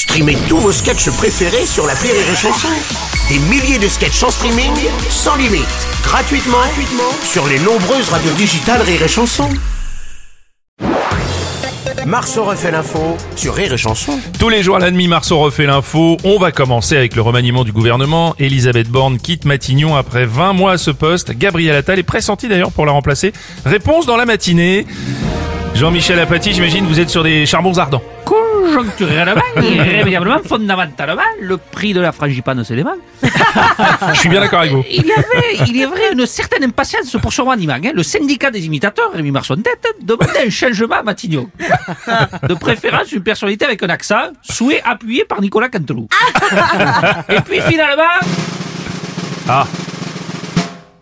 Streamez tous vos sketchs préférés sur la Rire et Chanson. Des milliers de sketchs en streaming, sans limite, gratuitement, gratuitement sur les nombreuses radios digitales Rire et Chanson. Marceau refait l'info sur Rire et. Tous les jours à la demi, Marceau refait l'info. On va commencer avec le remaniement du gouvernement. Elisabeth Borne quitte Matignon après 20 mois à ce poste. Gabriel Attal est pressenti d'ailleurs pour la remplacer. Réponse dans la matinée. Jean-Michel Apathy, j'imagine vous êtes sur des charbons ardents. Conjoncturellement, irrémédiablement, fondamentalement, le prix de la frangipane s'élève. Je suis bien d'accord avec vous. Il y avait, il est vrai, une certaine impatience pour son remaniement. hein. Le syndicat des imitateurs, Rémi Marson tête, demandait un changement à Matignon. De préférence, une personnalité avec un accent, souhait appuyé par Nicolas Canteloup. Et puis finalement, Ah,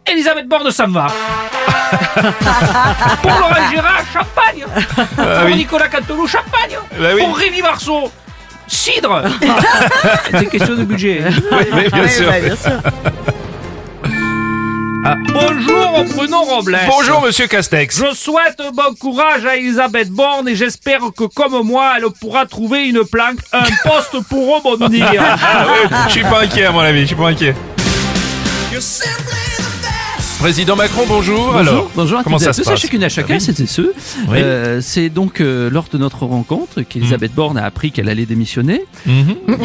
Elisabeth Borne s'en va. pour Laurent Gérard, champagne. pour oui. Nicolas Canteloup, champagne. Bah oui. Pour Rémi Marceau, cidre. C'est question de budget. oui, oui, bien sûr. Bonjour Bruno Robles. Bonjour Monsieur Castex. Je souhaite bon courage à Elisabeth Borne et j'espère que comme moi, elle pourra trouver une planque, un poste pour rebondir. Ah oui, je suis pas inquiet à mon avis, je suis pas inquiet. Président Macron, bonjour. Alors, bonjour à comment ça à se tous, passe chacune à chacun, Oui. c'était. Oui. Euh, c'est donc euh, lors de notre rencontre qu'Elisabeth Borne a appris qu'elle allait démissionner. Mhm.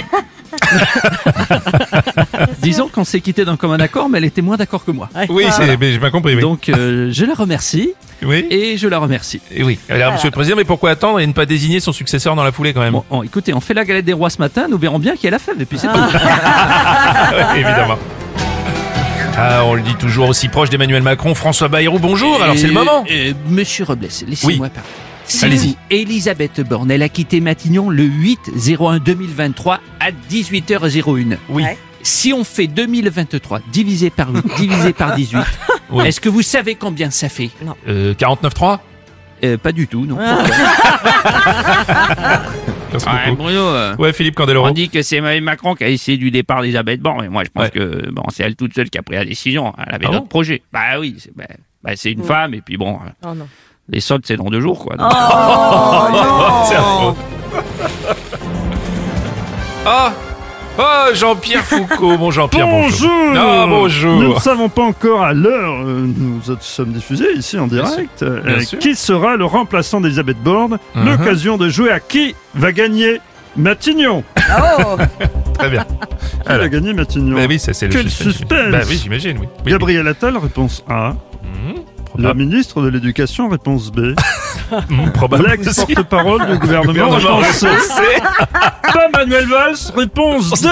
Disons qu'on s'est quitté d'un commun accord, mais elle était moins d'accord que moi. Oui, c'est, mais j'ai pas compris. Oui. Donc euh, je la remercie oui. et je la remercie. Et oui. Alors, Monsieur le Président, mais pourquoi attendre et ne pas désigner son successeur dans la foulée quand même Bon, on- écoutez, on fait la galette des rois ce matin, nous verrons bien qui est la fève et puis c'est tout. Ouais, évidemment. Ah, on le dit toujours aussi proche d'Emmanuel Macron, François Bayrou, bonjour, alors c'est le moment. et Monsieur Robles, laissez-moi Oui. parler. C'est Allez-y. vous, Elisabeth Borne, elle a quitté Matignon le 8-01-2023 à 18h01. Oui. Si on fait 2023 divisé par 8, divisé par 18, Oui. est-ce que vous savez combien ça fait? Euh, 49-3 Euh, Pas du tout, non. Merci Ouais, beaucoup. Bruno, euh, Ouais, Philippe Candeloro. on dit que c'est Macron qui a essayé du départ d'Elisabeth Borne, mais moi je pense Ouais. que bon, c'est elle toute seule qui a pris la décision. Elle avait Ah d'autres bon projets. Bah oui, c'est bah, bah, c'est une femme et puis bon, Oh non. les soldes c'est dans deux jours quoi. Donc, C'est affreux. Ah Oh, Jean-Pierre Foucault. Bon, Jean-Pierre, bonjour. Bonjour Ah, bonjour. Nous ne savons pas encore à l'heure, euh, nous sommes diffusés ici en Bien direct, euh, bien sûr. qui sera le remplaçant d'Elisabeth Borne, Mhm. l'occasion de jouer à qui va gagner Matignon. Oh Très bien. Qui Alors. va gagner Matignon Bah oui, ça c'est le Quel suspense Bah oui, j'imagine, oui. oui Gabriel Attal, réponse A. oui. Mhm, Le probable. ministre de l'Éducation, réponse B. Probablement. porte-parole du gouvernement. Pas Manuel Valls, réponse